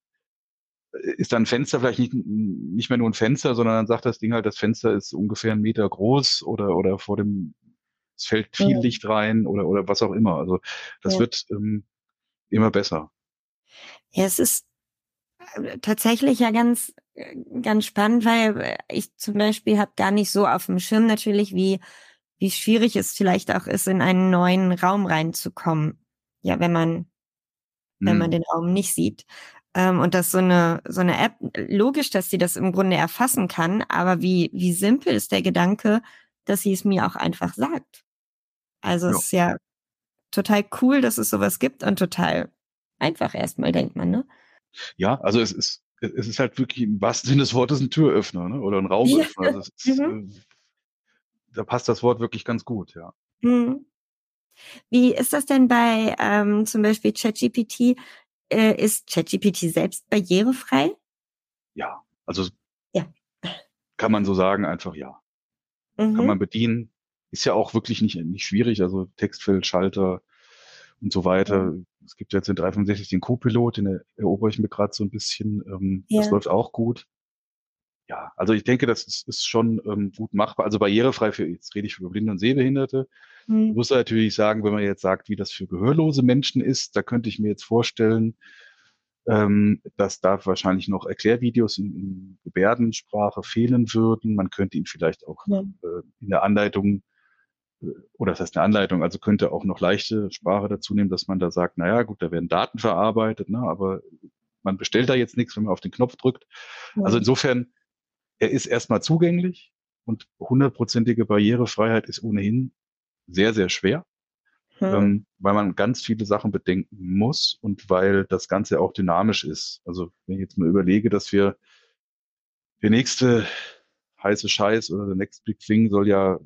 ist dann ein Fenster vielleicht nicht, nicht mehr nur ein Fenster, sondern dann sagt das Ding halt, das Fenster ist ungefähr einen Meter groß oder, oder vor dem, es fällt viel mhm. Licht rein oder, oder was auch immer. Also das ja. wird ähm, immer besser. Ja, es ist äh, tatsächlich ja ganz ganz spannend, weil ich zum Beispiel habe gar nicht so auf dem Schirm natürlich, wie, wie schwierig es vielleicht auch ist, in einen neuen Raum reinzukommen. Ja, wenn man, wenn man hm. den Raum nicht sieht. Ähm, und dass so eine, so eine App, logisch, dass sie das im Grunde erfassen kann, aber wie, wie simpel ist der Gedanke, dass sie es mir auch einfach sagt. Also ja. es ist ja total cool, dass es sowas gibt und total einfach erstmal, denkt man, ne? Ja, also es ist, es ist halt wirklich im wahrsten Sinne des Wortes ein Türöffner ne? oder ein Raumöffner. Ja. Also ist, mhm. äh, da passt das Wort wirklich ganz gut, ja. Mhm. Wie ist das denn bei ähm, zum Beispiel ChatGPT? Äh, ist ChatGPT selbst barrierefrei? Ja, also ja. kann man so sagen, einfach ja. Mhm. Kann man bedienen. Ist ja auch wirklich nicht, nicht schwierig. Also Textfeld, Schalter und so weiter. Mhm es gibt jetzt in 365 den Co-Pilot, den erobere ich mir gerade so ein bisschen. Ähm, ja. Das läuft auch gut. Ja, also ich denke, das ist, ist schon ähm, gut machbar. Also barrierefrei für, jetzt rede ich über Blinde und Sehbehinderte. Mhm. Ich muss natürlich sagen, wenn man jetzt sagt, wie das für gehörlose Menschen ist, da könnte ich mir jetzt vorstellen, ähm, dass da wahrscheinlich noch Erklärvideos in, in Gebärdensprache fehlen würden. Man könnte ihn vielleicht auch ja. äh, in der Anleitung oder das heißt eine Anleitung, also könnte auch noch leichte Sprache dazu nehmen, dass man da sagt, naja, gut, da werden Daten verarbeitet, ne, aber man bestellt da jetzt nichts, wenn man auf den Knopf drückt. Ja. Also insofern, er ist erstmal zugänglich und hundertprozentige Barrierefreiheit ist ohnehin sehr, sehr schwer, hm. ähm, weil man ganz viele Sachen bedenken muss und weil das Ganze auch dynamisch ist. Also wenn ich jetzt mal überlege, dass wir der nächste heiße Scheiß oder der Next Big Thing soll ja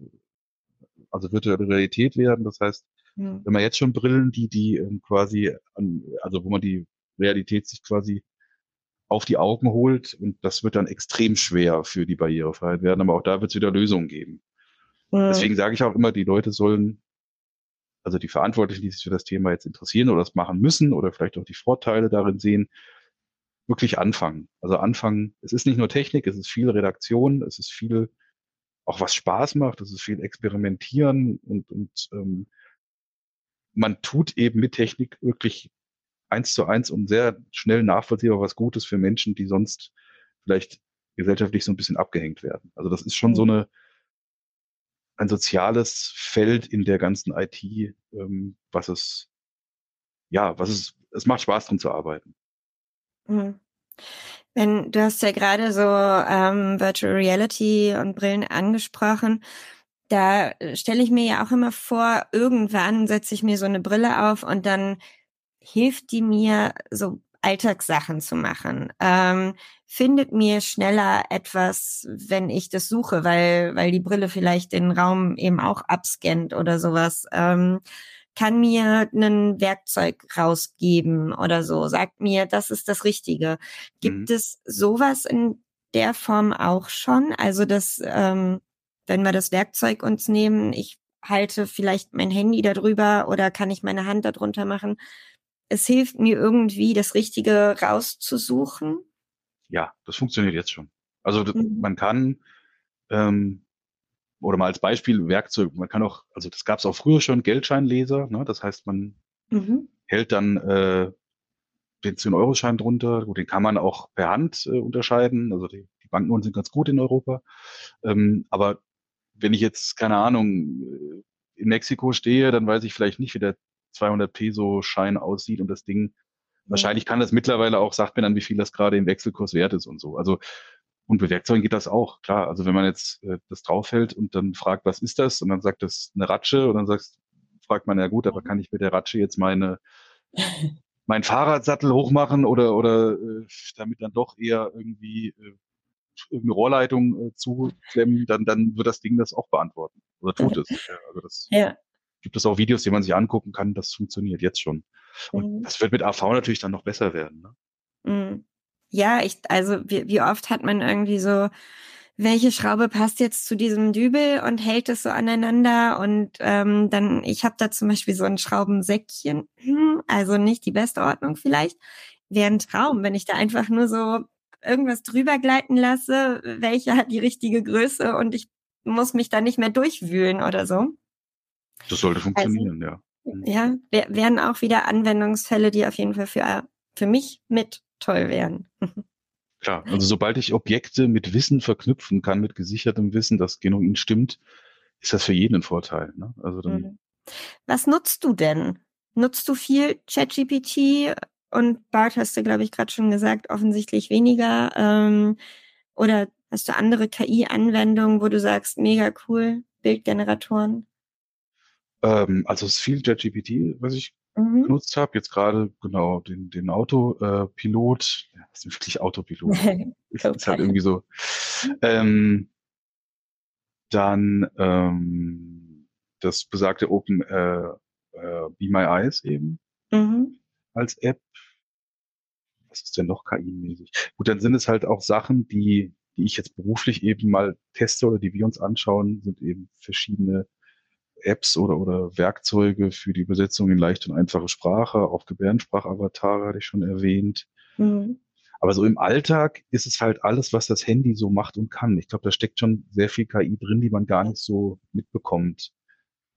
also virtuelle Realität werden. Das heißt, mhm. wenn man jetzt schon Brillen, die, die ähm, quasi, an, also wo man die Realität sich quasi auf die Augen holt und das wird dann extrem schwer für die Barrierefreiheit werden, aber auch da wird es wieder Lösungen geben. Mhm. Deswegen sage ich auch immer, die Leute sollen, also die Verantwortlichen, die sich für das Thema jetzt interessieren oder das machen müssen oder vielleicht auch die Vorteile darin sehen, wirklich anfangen. Also anfangen, es ist nicht nur Technik, es ist viel Redaktion, es ist viel auch was Spaß macht, es ist viel Experimentieren und, und ähm, man tut eben mit Technik wirklich eins zu eins und sehr schnell nachvollziehbar was Gutes für Menschen, die sonst vielleicht gesellschaftlich so ein bisschen abgehängt werden. Also das ist schon so eine ein soziales Feld in der ganzen IT, ähm, was es ja, was es es macht Spaß drum zu arbeiten. Mhm. Wenn du hast ja gerade so ähm, Virtual Reality und Brillen angesprochen, da äh, stelle ich mir ja auch immer vor, irgendwann setze ich mir so eine Brille auf und dann hilft die mir, so Alltagssachen zu machen. Ähm, findet mir schneller etwas, wenn ich das suche, weil, weil die Brille vielleicht den Raum eben auch abscannt oder sowas. Ähm, kann mir ein Werkzeug rausgeben oder so, sagt mir, das ist das Richtige. Gibt mhm. es sowas in der Form auch schon? Also, dass, ähm, wenn wir das Werkzeug uns nehmen, ich halte vielleicht mein Handy darüber oder kann ich meine Hand darunter machen, es hilft mir irgendwie, das Richtige rauszusuchen. Ja, das funktioniert jetzt schon. Also mhm. man kann, ähm, oder mal als Beispiel Werkzeug, man kann auch, also das gab es auch früher schon, Geldscheinleser, ne? das heißt, man mhm. hält dann äh, den 10-Euro-Schein drunter, gut, den kann man auch per Hand äh, unterscheiden, also die, die Banknoten sind ganz gut in Europa, ähm, aber wenn ich jetzt, keine Ahnung, äh, in Mexiko stehe, dann weiß ich vielleicht nicht, wie der 200 Peso Schein aussieht und das Ding, ja. wahrscheinlich kann das mittlerweile auch, sagt mir dann, wie viel das gerade im Wechselkurs wert ist und so. Also, und bei Werkzeugen geht das auch, klar. Also wenn man jetzt äh, das draufhält und dann fragt, was ist das? Und dann sagt das eine Ratsche und dann sagst, fragt man, ja gut, aber kann ich mit der Ratsche jetzt meine, mein Fahrradsattel hochmachen oder, oder äh, damit dann doch eher irgendwie äh, irgendeine Rohrleitung äh, zuklemmen, dann, dann wird das Ding das auch beantworten. Oder tut es. Ja, also das, ja gibt es auch Videos, die man sich angucken kann. Das funktioniert jetzt schon. Und mhm. das wird mit AV natürlich dann noch besser werden. Ne? Mhm. Ja, ich, also wie, wie oft hat man irgendwie so, welche Schraube passt jetzt zu diesem Dübel und hält es so aneinander und ähm, dann, ich habe da zum Beispiel so ein Schraubensäckchen, hm, also nicht die beste Ordnung vielleicht, wäre ein Traum, wenn ich da einfach nur so irgendwas drüber gleiten lasse, welche hat die richtige Größe und ich muss mich da nicht mehr durchwühlen oder so. Das sollte also, funktionieren, also, ja. Ja, wären auch wieder Anwendungsfälle, die auf jeden Fall für, für mich mit toll wären. Klar, also sobald ich Objekte mit Wissen verknüpfen kann, mit gesichertem Wissen, das genuin stimmt, ist das für jeden ein Vorteil. Ne? Also dann, mhm. Was nutzt du denn? Nutzt du viel ChatGPT und Bart hast du, glaube ich, gerade schon gesagt, offensichtlich weniger. Ähm, oder hast du andere KI-Anwendungen, wo du sagst, mega cool, Bildgeneratoren? Ähm, also es ist viel JetGPT, was ich mhm. genutzt habe. Jetzt gerade genau den, den Autopilot. Äh, ja, das ist wirklich Autopilot. ist, ist halt irgendwie so. Ähm, dann ähm, das besagte Open äh, äh, Be My Eyes eben mhm. als App. Was ist denn noch KI-mäßig? Gut, dann sind es halt auch Sachen, die, die ich jetzt beruflich eben mal teste oder die wir uns anschauen, sind eben verschiedene Apps oder, oder Werkzeuge für die Übersetzung in leichte und einfache Sprache, auch Gebärdensprachavatare hatte ich schon erwähnt. Mhm. Aber so im Alltag ist es halt alles, was das Handy so macht und kann. Ich glaube, da steckt schon sehr viel KI drin, die man gar nicht so mitbekommt.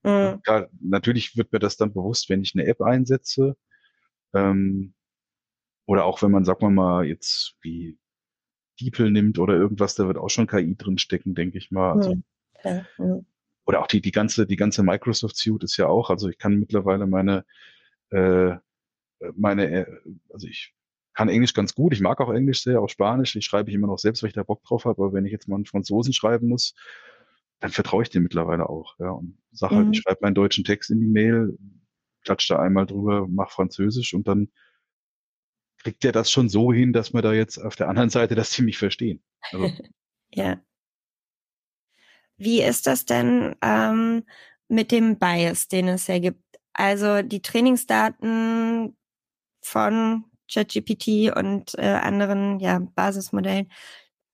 Mhm. Ja, natürlich wird mir das dann bewusst, wenn ich eine App einsetze. Ähm, oder auch wenn man, sag mal mal, jetzt wie DeepL nimmt oder irgendwas, da wird auch schon KI drin stecken, denke ich mal. Also, ja. Ja oder auch die, die ganze, die ganze Microsoft Suite ist ja auch, also ich kann mittlerweile meine, äh, meine, äh, also ich kann Englisch ganz gut, ich mag auch Englisch sehr, auch Spanisch, ich schreibe ich immer noch selbst, weil ich da Bock drauf habe, aber wenn ich jetzt mal einen Franzosen schreiben muss, dann vertraue ich dem mittlerweile auch, ja, und sage halt, ich mhm. schreibe meinen deutschen Text in die Mail, klatsche da einmal drüber, mach Französisch und dann kriegt der das schon so hin, dass wir da jetzt auf der anderen Seite das ziemlich verstehen. Also, ja. Wie ist das denn ähm, mit dem Bias, den es ja gibt? Also die Trainingsdaten von ChatGPT und äh, anderen ja, Basismodellen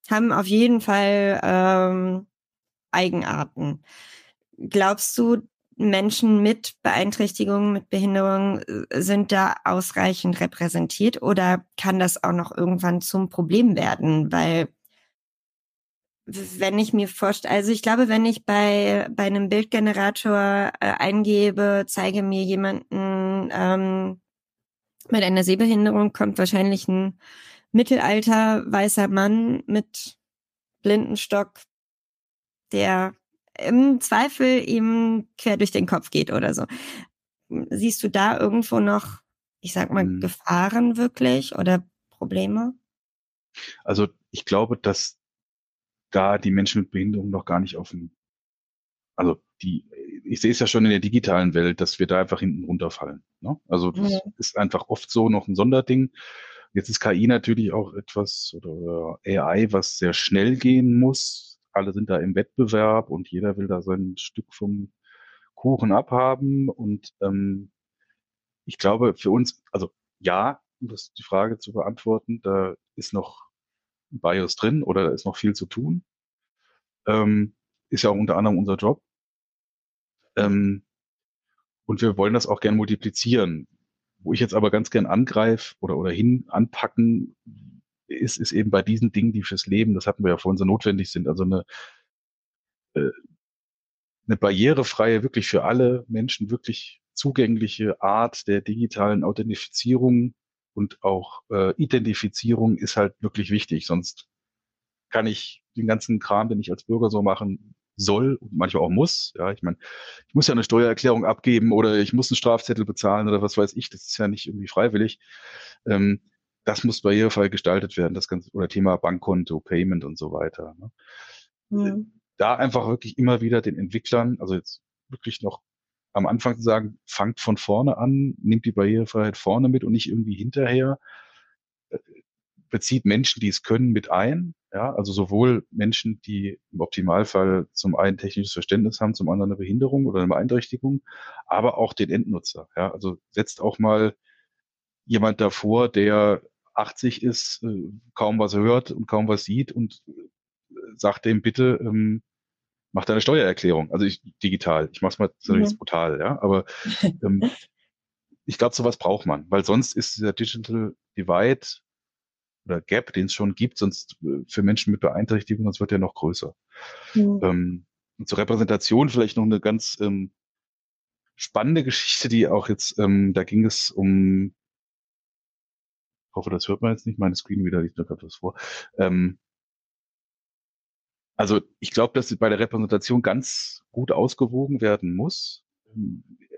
haben auf jeden Fall ähm, Eigenarten. Glaubst du, Menschen mit Beeinträchtigungen, mit Behinderungen äh, sind da ausreichend repräsentiert oder kann das auch noch irgendwann zum Problem werden? Weil wenn ich mir vorstelle, also ich glaube, wenn ich bei, bei einem Bildgenerator äh, eingebe, zeige mir jemanden ähm, mit einer Sehbehinderung, kommt wahrscheinlich ein mittelalter weißer Mann mit Blindenstock, der im Zweifel ihm quer durch den Kopf geht oder so. Siehst du da irgendwo noch, ich sag mal, mhm. Gefahren wirklich oder Probleme? Also ich glaube, dass da die Menschen mit Behinderung noch gar nicht auf dem, also die, ich sehe es ja schon in der digitalen Welt, dass wir da einfach hinten runterfallen. Ne? Also das ja. ist einfach oft so noch ein Sonderding. Jetzt ist KI natürlich auch etwas oder AI, was sehr schnell gehen muss. Alle sind da im Wettbewerb und jeder will da sein Stück vom Kuchen abhaben. Und ähm, ich glaube, für uns, also ja, um das die Frage zu beantworten, da ist noch BIOS drin oder da ist noch viel zu tun. Ähm, ist ja auch unter anderem unser Job. Ähm, und wir wollen das auch gern multiplizieren. Wo ich jetzt aber ganz gern angreife oder, oder hin anpacken, ist, ist eben bei diesen Dingen, die fürs Leben, das hatten wir ja vorhin so notwendig sind, also eine, äh, eine barrierefreie, wirklich für alle Menschen wirklich zugängliche Art der digitalen Authentifizierung und auch äh, Identifizierung ist halt wirklich wichtig. Sonst kann ich den ganzen Kram, den ich als Bürger so machen soll und manchmal auch muss. Ja, ich meine, ich muss ja eine Steuererklärung abgeben oder ich muss einen Strafzettel bezahlen oder was weiß ich. Das ist ja nicht irgendwie freiwillig. Ähm, das muss barrierefrei gestaltet werden. Das ganze oder Thema Bankkonto, Payment und so weiter. Ne? Mhm. Da einfach wirklich immer wieder den Entwicklern, also jetzt wirklich noch am Anfang zu sagen, fangt von vorne an, nimmt die Barrierefreiheit vorne mit und nicht irgendwie hinterher. Äh, bezieht Menschen, die es können, mit ein. Ja, also sowohl Menschen, die im Optimalfall zum einen technisches Verständnis haben, zum anderen eine Behinderung oder eine Beeinträchtigung, aber auch den Endnutzer. Ja, also setzt auch mal jemand davor, der 80 ist, äh, kaum was hört und kaum was sieht und äh, sagt dem bitte, ähm, mach deine Steuererklärung. Also ich digital. Ich mach's mal so mhm. brutal, ja. Aber ähm, ich glaube, sowas braucht man, weil sonst ist dieser Digital Divide oder Gap, den es schon gibt, sonst äh, für Menschen mit Beeinträchtigung, sonst wird der noch größer. Mhm. Ähm, und zur Repräsentation vielleicht noch eine ganz ähm, spannende Geschichte, die auch jetzt, ähm, da ging es um, hoffe, das hört man jetzt nicht, meine Screen wieder liegt da gerade was vor. Ähm, also ich glaube, dass bei der Repräsentation ganz gut ausgewogen werden muss.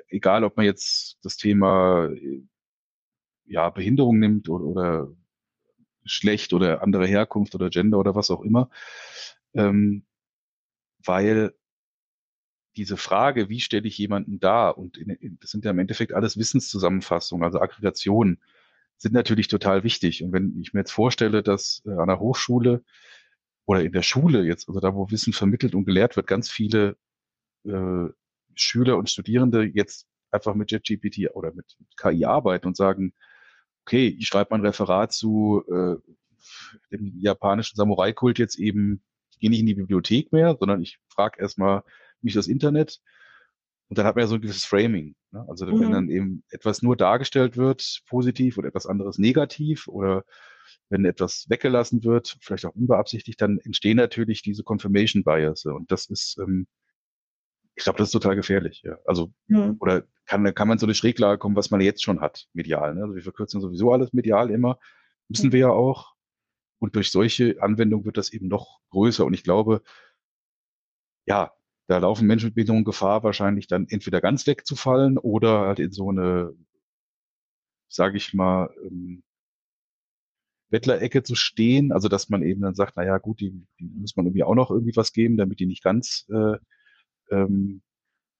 Egal, ob man jetzt das Thema ja, Behinderung nimmt oder, oder Geschlecht oder andere Herkunft oder Gender oder was auch immer. Ähm, weil diese Frage, wie stelle ich jemanden dar, und in, in, das sind ja im Endeffekt alles Wissenszusammenfassungen, also Aggregationen, sind natürlich total wichtig. Und wenn ich mir jetzt vorstelle, dass äh, an der Hochschule oder in der Schule jetzt, also da, wo Wissen vermittelt und gelehrt wird, ganz viele äh, Schüler und Studierende jetzt einfach mit JetGPT oder mit KI arbeiten und sagen, okay, ich schreibe mein Referat zu äh, dem japanischen Samurai-Kult jetzt eben, ich gehe nicht in die Bibliothek mehr, sondern ich frage erstmal mich das Internet und dann hat man ja so ein gewisses Framing. Ne? Also mhm. wenn dann eben etwas nur dargestellt wird, positiv oder etwas anderes negativ oder wenn etwas weggelassen wird, vielleicht auch unbeabsichtigt, dann entstehen natürlich diese Confirmation Bias. Und das ist, ähm, ich glaube, das ist total gefährlich. Ja. Also, mhm. oder kann, kann man so eine Schräglage kommen, was man jetzt schon hat, medial. Ne? Also wir verkürzen sowieso alles medial immer, müssen mhm. wir ja auch. Und durch solche Anwendungen wird das eben noch größer. Und ich glaube, ja, da laufen Menschen mit Behinderung Gefahr, wahrscheinlich dann entweder ganz wegzufallen oder halt in so eine, sage ich mal, ähm, Bettlerecke zu stehen, also dass man eben dann sagt, na ja, gut, die, die muss man irgendwie auch noch irgendwie was geben, damit die nicht ganz äh, ähm,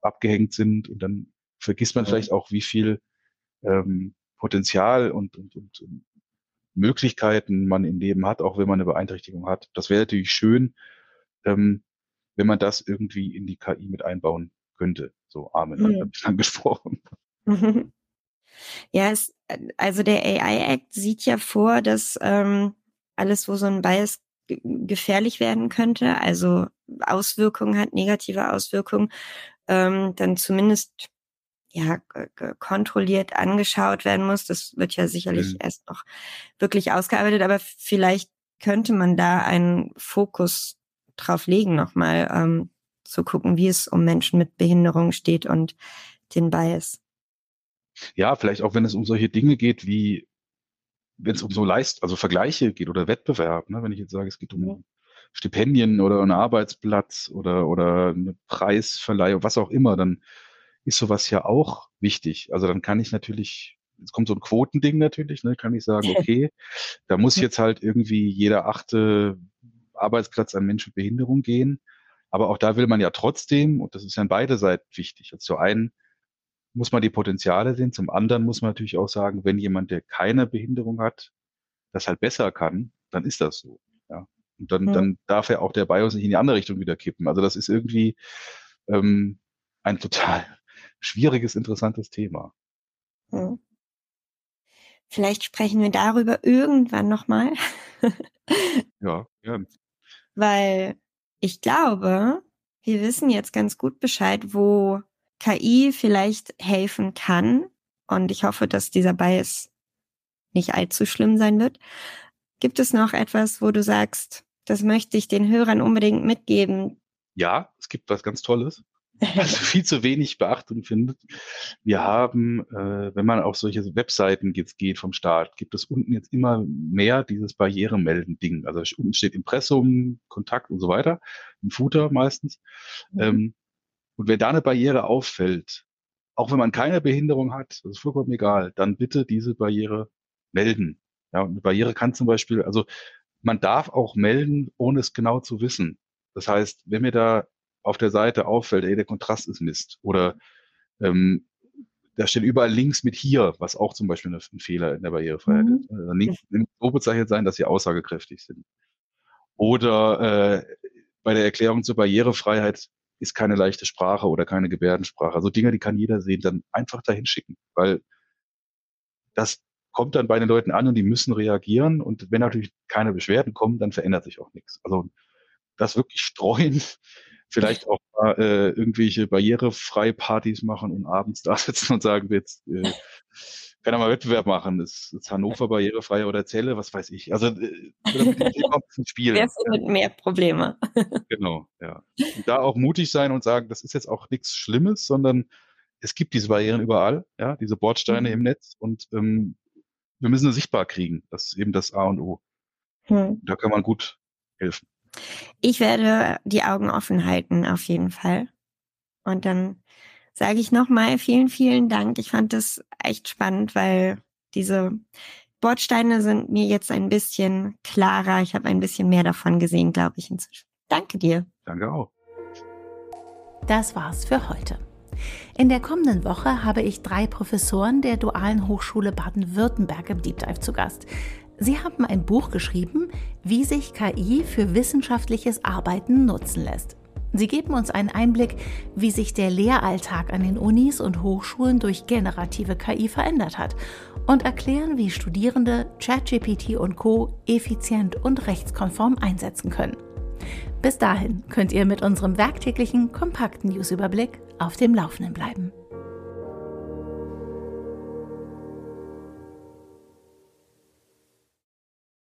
abgehängt sind und dann vergisst man vielleicht auch, wie viel ähm, Potenzial und, und, und Möglichkeiten man im Leben hat, auch wenn man eine Beeinträchtigung hat. Das wäre natürlich schön, ähm, wenn man das irgendwie in die KI mit einbauen könnte. So Amen, mhm. angesprochen. Ja, es, also der AI Act sieht ja vor, dass ähm, alles, wo so ein Bias gefährlich werden könnte, also Auswirkungen hat, negative Auswirkungen, ähm, dann zumindest ja kontrolliert angeschaut werden muss. Das wird ja sicherlich mhm. erst noch wirklich ausgearbeitet, aber vielleicht könnte man da einen Fokus drauf legen, nochmal ähm, zu gucken, wie es um Menschen mit Behinderung steht und den Bias. Ja, vielleicht auch wenn es um solche Dinge geht wie wenn es um so Leist, also Vergleiche geht oder Wettbewerb, ne, wenn ich jetzt sage, es geht um ja. Stipendien oder einen Arbeitsplatz oder, oder eine Preisverleihung, was auch immer, dann ist sowas ja auch wichtig. Also dann kann ich natürlich, es kommt so ein Quotending natürlich, ne, kann ich sagen, okay, da muss jetzt halt irgendwie jeder achte Arbeitsplatz an Menschen mit Behinderung gehen. Aber auch da will man ja trotzdem, und das ist ja an beide Seiten wichtig, also zu einen muss man die Potenziale sehen. Zum anderen muss man natürlich auch sagen, wenn jemand, der keine Behinderung hat, das halt besser kann, dann ist das so. Ja. Und dann, mhm. dann darf er auch der BIOS nicht in die andere Richtung wieder kippen. Also das ist irgendwie ähm, ein total schwieriges, interessantes Thema. Mhm. Vielleicht sprechen wir darüber irgendwann nochmal. ja, ja. Weil ich glaube, wir wissen jetzt ganz gut Bescheid, wo KI vielleicht helfen kann, und ich hoffe, dass dieser Bias nicht allzu schlimm sein wird, gibt es noch etwas, wo du sagst, das möchte ich den Hörern unbedingt mitgeben? Ja, es gibt was ganz Tolles. Also viel zu wenig Beachtung findet. Wir haben, äh, wenn man auf solche Webseiten jetzt geht vom Staat, gibt es unten jetzt immer mehr dieses Barrieremelden-Ding. Also unten steht Impressum, Kontakt und so weiter, im Footer meistens. Mhm. Ähm, und wenn da eine Barriere auffällt, auch wenn man keine Behinderung hat, das ist vollkommen egal, dann bitte diese Barriere melden. Ja, eine Barriere kann zum Beispiel, also man darf auch melden, ohne es genau zu wissen. Das heißt, wenn mir da auf der Seite auffällt, ey, der Kontrast ist Mist oder ähm, da steht überall Links mit hier, was auch zum Beispiel ein Fehler in der Barrierefreiheit mhm. ist. Also Links so bezeichnet sein, dass sie aussagekräftig sind. Oder äh, bei der Erklärung zur Barrierefreiheit ist keine leichte Sprache oder keine Gebärdensprache. Also Dinge, die kann jeder sehen, dann einfach dahin schicken, weil das kommt dann bei den Leuten an und die müssen reagieren. Und wenn natürlich keine Beschwerden kommen, dann verändert sich auch nichts. Also das wirklich streuen, vielleicht auch äh, irgendwelche barrierefreie Partys machen und abends da sitzen und sagen, jetzt äh, kann er mal Wettbewerb machen. Ist, ist Hannover barrierefrei oder Zelle, was weiß ich. Also äh, ein Spiel. Wer findet mehr Probleme? genau, ja. Und da auch mutig sein und sagen, das ist jetzt auch nichts Schlimmes, sondern es gibt diese Barrieren überall, ja, diese Bordsteine mhm. im Netz und ähm, wir müssen sie sichtbar kriegen. Das ist eben das A und O. Hm. Da kann man gut helfen. Ich werde die Augen offen halten, auf jeden Fall. Und dann sage ich nochmal vielen, vielen Dank. Ich fand das echt spannend, weil diese Bordsteine sind mir jetzt ein bisschen klarer. Ich habe ein bisschen mehr davon gesehen, glaube ich, inzwischen. Danke dir. Danke auch. Das war's für heute. In der kommenden Woche habe ich drei Professoren der Dualen Hochschule Baden-Württemberg im Deep Dive zu Gast. Sie haben ein Buch geschrieben, wie sich KI für wissenschaftliches Arbeiten nutzen lässt. Sie geben uns einen Einblick, wie sich der Lehralltag an den Unis und Hochschulen durch generative KI verändert hat und erklären, wie Studierende ChatGPT und Co effizient und rechtskonform einsetzen können. Bis dahin könnt ihr mit unserem werktäglichen kompakten Newsüberblick auf dem Laufenden bleiben.